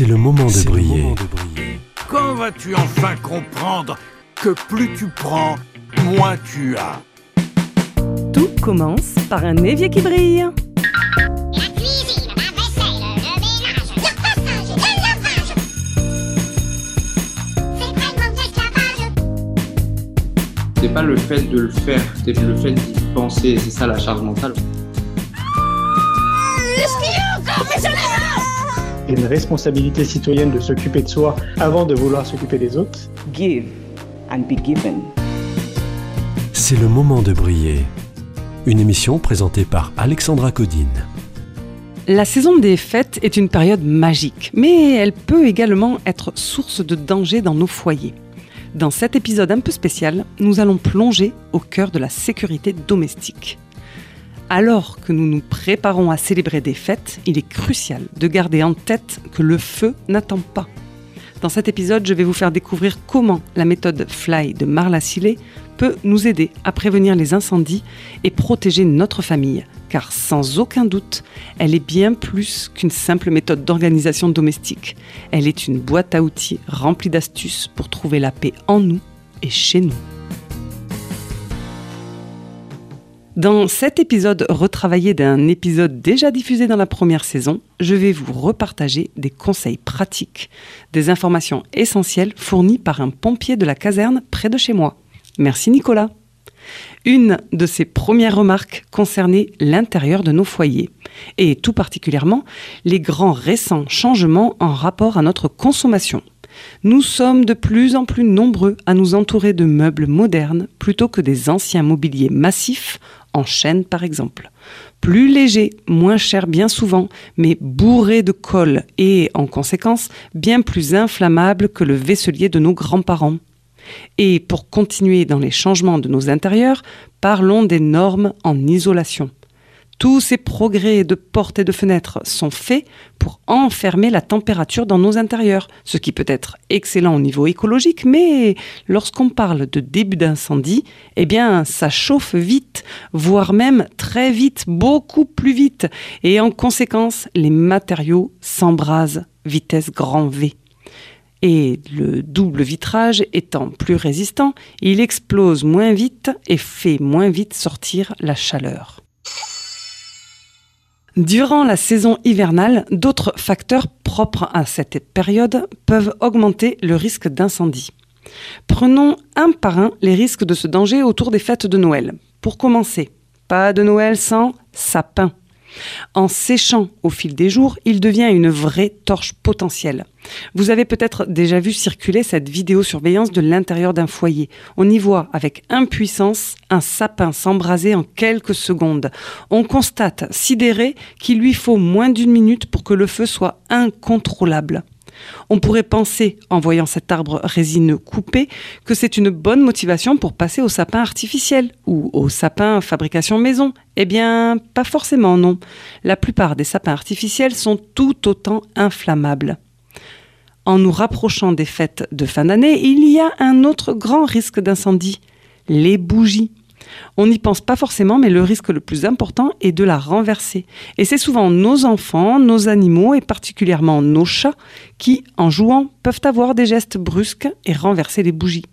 C'est le moment de briller. Quand vas-tu enfin comprendre que plus tu prends, moins tu as? Tout commence par un évier qui brille. La cuisine, la vaisselle, le ménage, le repassage, le lavage. C'est pas le fait de le faire, c'est le fait d'y penser, c'est ça la charge mentale. Il y une responsabilité citoyenne de s'occuper de soi avant de vouloir s'occuper des autres. give and be given. C'est le moment de briller. Une émission présentée par Alexandra Codine. La saison des fêtes est une période magique, mais elle peut également être source de danger dans nos foyers. Dans cet épisode un peu spécial, nous allons plonger au cœur de la sécurité domestique. Alors que nous nous préparons à célébrer des fêtes, il est crucial de garder en tête que le feu n'attend pas. Dans cet épisode, je vais vous faire découvrir comment la méthode Fly de Marla Sillet peut nous aider à prévenir les incendies et protéger notre famille, car sans aucun doute, elle est bien plus qu'une simple méthode d'organisation domestique. Elle est une boîte à outils remplie d'astuces pour trouver la paix en nous et chez nous. Dans cet épisode retravaillé d'un épisode déjà diffusé dans la première saison, je vais vous repartager des conseils pratiques, des informations essentielles fournies par un pompier de la caserne près de chez moi. Merci Nicolas. Une de ses premières remarques concernait l'intérieur de nos foyers, et tout particulièrement les grands récents changements en rapport à notre consommation. Nous sommes de plus en plus nombreux à nous entourer de meubles modernes plutôt que des anciens mobiliers massifs en chêne par exemple. Plus légers, moins chers bien souvent, mais bourrés de colle et, en conséquence, bien plus inflammables que le vaisselier de nos grands-parents. Et pour continuer dans les changements de nos intérieurs, parlons des normes en isolation. Tous ces progrès de portes et de fenêtres sont faits pour enfermer la température dans nos intérieurs, ce qui peut être excellent au niveau écologique, mais lorsqu'on parle de début d'incendie, eh bien ça chauffe vite, voire même très vite, beaucoup plus vite, et en conséquence les matériaux s'embrasent vitesse grand V. Et le double vitrage étant plus résistant, il explose moins vite et fait moins vite sortir la chaleur. Durant la saison hivernale, d'autres facteurs propres à cette période peuvent augmenter le risque d'incendie. Prenons un par un les risques de ce danger autour des fêtes de Noël. Pour commencer, pas de Noël sans sapin. En séchant au fil des jours, il devient une vraie torche potentielle. Vous avez peut-être déjà vu circuler cette vidéosurveillance de l'intérieur d'un foyer. On y voit avec impuissance un sapin s'embraser en quelques secondes. On constate, sidéré, qu'il lui faut moins d'une minute pour que le feu soit incontrôlable. On pourrait penser, en voyant cet arbre résineux coupé, que c'est une bonne motivation pour passer au sapin artificiel ou au sapin fabrication maison. Eh bien, pas forcément, non. La plupart des sapins artificiels sont tout autant inflammables. En nous rapprochant des fêtes de fin d'année, il y a un autre grand risque d'incendie, les bougies. On n'y pense pas forcément, mais le risque le plus important est de la renverser. Et c'est souvent nos enfants, nos animaux et particulièrement nos chats qui, en jouant, peuvent avoir des gestes brusques et renverser les bougies.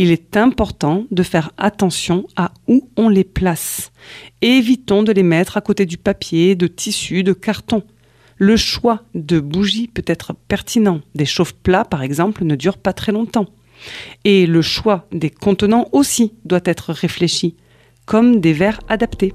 Il est important de faire attention à où on les place. Évitons de les mettre à côté du papier, de tissu, de carton. Le choix de bougies peut être pertinent. Des chauffe-plats, par exemple, ne durent pas très longtemps. Et le choix des contenants aussi doit être réfléchi, comme des verres adaptés.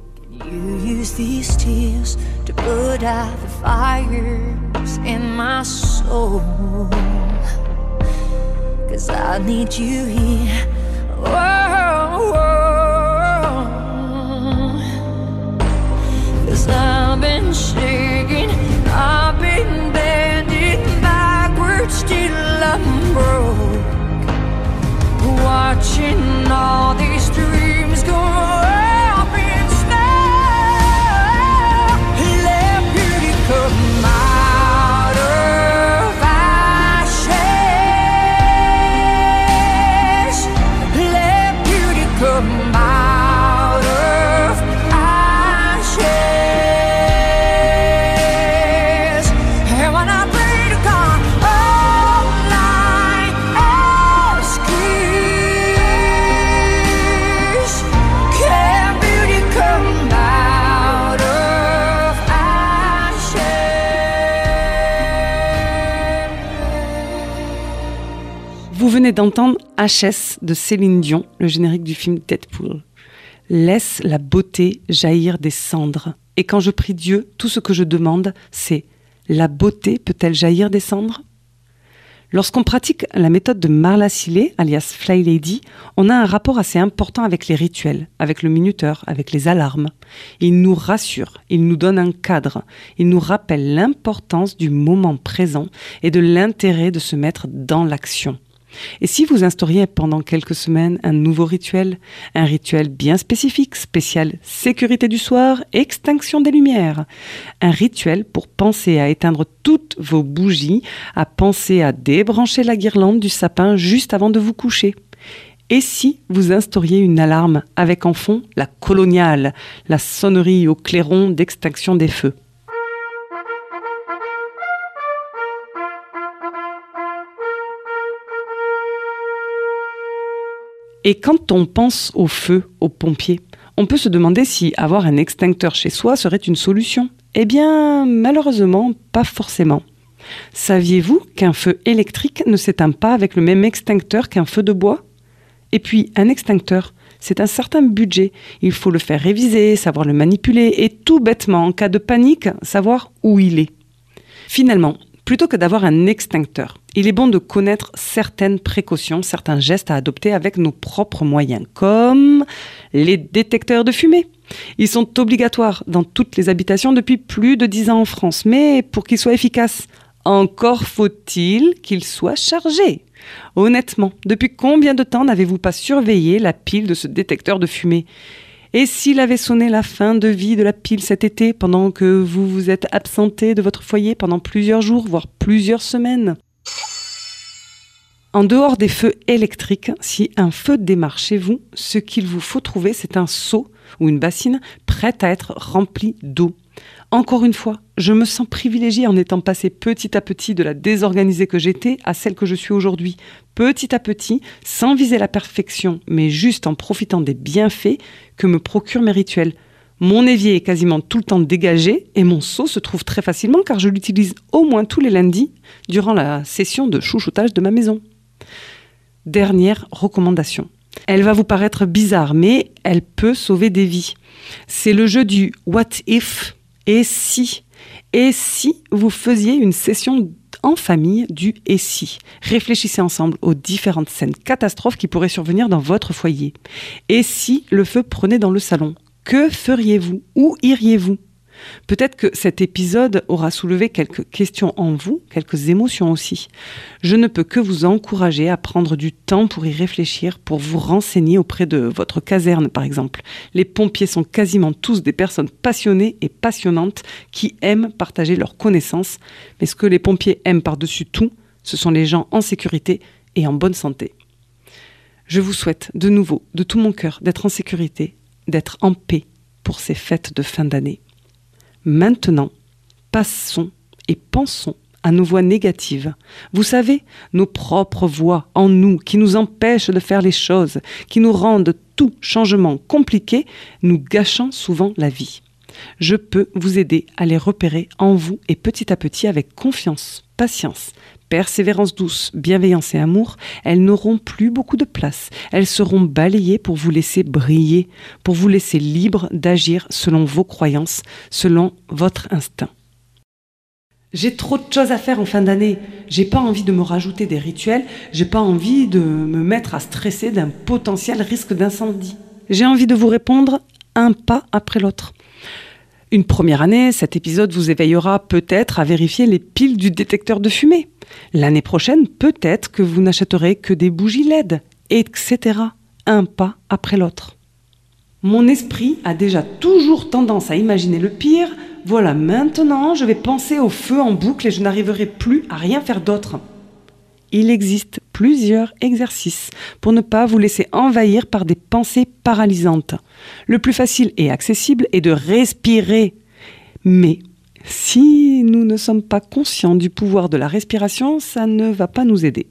D'entendre HS de Céline Dion, le générique du film Deadpool. Laisse la beauté jaillir des cendres. Et quand je prie Dieu, tout ce que je demande, c'est la beauté peut-elle jaillir des cendres? Lorsqu'on pratique la méthode de Marla Sillet, alias Fly Lady, on a un rapport assez important avec les rituels, avec le minuteur, avec les alarmes. Il nous rassure, il nous donne un cadre, il nous rappelle l'importance du moment présent et de l'intérêt de se mettre dans l'action. Et si vous instauriez pendant quelques semaines un nouveau rituel, un rituel bien spécifique, spécial sécurité du soir, extinction des lumières, un rituel pour penser à éteindre toutes vos bougies, à penser à débrancher la guirlande du sapin juste avant de vous coucher. Et si vous instauriez une alarme avec en fond la coloniale, la sonnerie au clairon d'extinction des feux? Et quand on pense au feu, aux pompiers, on peut se demander si avoir un extincteur chez soi serait une solution. Eh bien, malheureusement, pas forcément. Saviez-vous qu'un feu électrique ne s'éteint pas avec le même extincteur qu'un feu de bois? Et puis, un extincteur, c'est un certain budget. Il faut le faire réviser, savoir le manipuler et tout bêtement, en cas de panique, savoir où il est. Finalement, plutôt que d'avoir un extincteur, il est bon de connaître certaines précautions, certains gestes à adopter avec nos propres moyens, comme les détecteurs de fumée. Ils sont obligatoires dans toutes les habitations depuis plus de 10 ans en France, mais pour qu'ils soient efficaces, encore faut-il qu'ils soient chargés. Honnêtement, depuis combien de temps n'avez-vous pas surveillé la pile de ce détecteur de fumée? Et s'il avait sonné la fin de vie de la pile cet été, pendant que vous vous êtes absenté de votre foyer pendant plusieurs jours, voire plusieurs semaines? En dehors des feux électriques, si un feu démarre chez vous, ce qu'il vous faut trouver, c'est un seau ou une bassine prête à être remplie d'eau. Encore une fois, je me sens privilégiée en étant passée petit à petit de la désorganisée que j'étais à celle que je suis aujourd'hui. Petit à petit, sans viser la perfection, mais juste en profitant des bienfaits que me procurent mes rituels. Mon évier est quasiment tout le temps dégagé et mon seau se trouve très facilement car je l'utilise au moins tous les lundis durant la session de chouchoutage de ma maison. Dernière recommandation. Elle va vous paraître bizarre, mais elle peut sauver des vies. C'est le jeu du what if et si Et si vous faisiez une session en famille du et si Réfléchissez ensemble aux différentes scènes catastrophes qui pourraient survenir dans votre foyer. Et si le feu prenait dans le salon Que feriez-vous Où iriez-vous? Peut-être que cet épisode aura soulevé quelques questions en vous, quelques émotions aussi. Je ne peux que vous encourager à prendre du temps pour y réfléchir, pour vous renseigner auprès de votre caserne par exemple. Les pompiers sont quasiment tous des personnes passionnées et passionnantes qui aiment partager leurs connaissances, mais ce que les pompiers aiment par-dessus tout, ce sont les gens en sécurité et en bonne santé. Je vous souhaite de nouveau, de tout mon cœur, d'être en sécurité, d'être en paix pour ces fêtes de fin d'année. Maintenant, passons et pensons à nos voix négatives. Vous savez, nos propres voix en nous qui nous empêchent de faire les choses, qui nous rendent tout changement compliqué, nous gâchant souvent la vie. Je peux vous aider à les repérer en vous et petit à petit avec confiance, patience, persévérance douce, bienveillance et amour, elles n'auront plus beaucoup de place. Elles seront balayées pour vous laisser briller, pour vous laisser libre d'agir selon vos croyances, selon votre instinct. J'ai trop de choses à faire en fin d'année. J'ai pas envie de me rajouter des rituels. J'ai pas envie de me mettre à stresser d'un potentiel risque d'incendie. J'ai envie de vous répondre un pas après l'autre. Une première année, cet épisode vous éveillera peut-être à vérifier les piles du détecteur de fumée. L'année prochaine, peut-être que vous n'achèterez que des bougies LED, etc. Un pas après l'autre. Mon esprit a déjà toujours tendance à imaginer le pire. Voilà, maintenant, je vais penser au feu en boucle et je n'arriverai plus à rien faire d'autre. Il existe plusieurs exercices pour ne pas vous laisser envahir par des pensées paralysantes. Le plus facile et accessible est de respirer. Mais si nous ne sommes pas conscients du pouvoir de la respiration, ça ne va pas nous aider.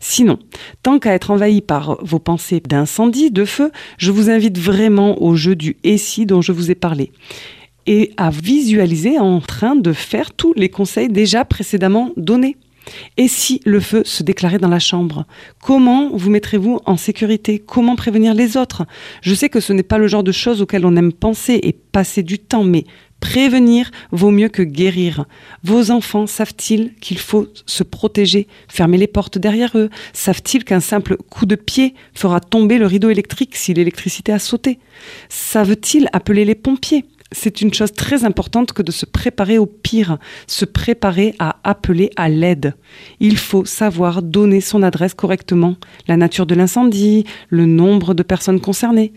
Sinon, tant qu'à être envahi par vos pensées d'incendie, de feu, je vous invite vraiment au jeu du si dont je vous ai parlé et à visualiser en train de faire tous les conseils déjà précédemment donnés. Et si le feu se déclarait dans la chambre Comment vous mettrez-vous en sécurité? Comment prévenir les autres? Je sais que ce n'est pas le genre de choses auxquelles on aime penser et passer du temps, mais prévenir vaut mieux que guérir. Vos enfants savent-ils qu'il faut se protéger, fermer les portes derrière eux? Savent-ils qu'un simple coup de pied fera tomber le rideau électrique si l'électricité a sauté? Savent-ils appeler les pompiers? C'est une chose très importante que de se préparer au pire, se préparer à appeler à l'aide. Il faut savoir donner son adresse correctement, la nature de l'incendie, le nombre de personnes concernées.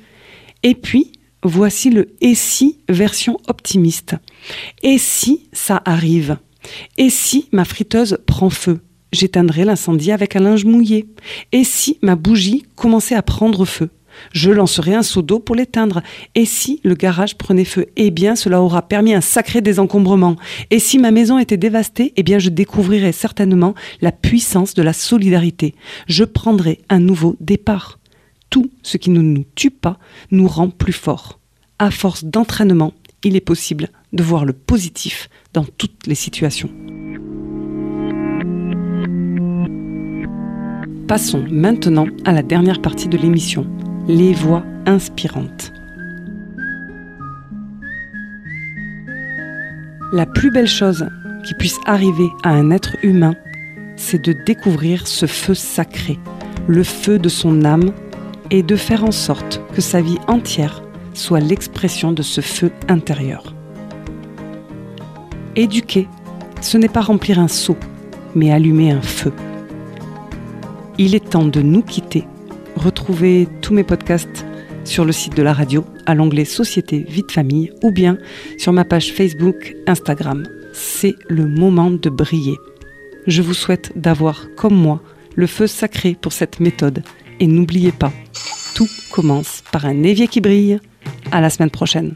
Et puis, voici le et si version optimiste. Et si ça arrive Et si ma friteuse prend feu? J'éteindrai l'incendie avec un linge mouillé. Et si ma bougie commençait à prendre feu? Je lancerai un seau d'eau pour l'éteindre. Et si le garage prenait feu? Eh bien, cela aura permis un sacré désencombrement. Et si ma maison était dévastée? Eh bien, je découvrirai certainement la puissance de la solidarité. Je prendrai un nouveau départ. Tout ce qui ne nous tue pas nous rend plus forts. À force d'entraînement, il est possible de voir le positif dans toutes les situations. Passons maintenant à la dernière partie de l'émission, les voix inspirantes. La plus belle chose qui puisse arriver à un être humain, c'est de découvrir ce feu sacré, le feu de son âme, et de faire en sorte que sa vie entière soit l'expression de ce feu intérieur. Éduquer, ce n'est pas remplir un seau, mais allumer un feu. Il est temps de nous quitter Retrouvez tous mes podcasts sur le site de la radio à l'onglet Société Vie de Famille ou bien sur ma page Facebook, Instagram. C'est le moment de briller. Je vous souhaite d'avoir, comme moi, le feu sacré pour cette méthode. Et n'oubliez pas, tout commence par un évier qui brille. À la semaine prochaine.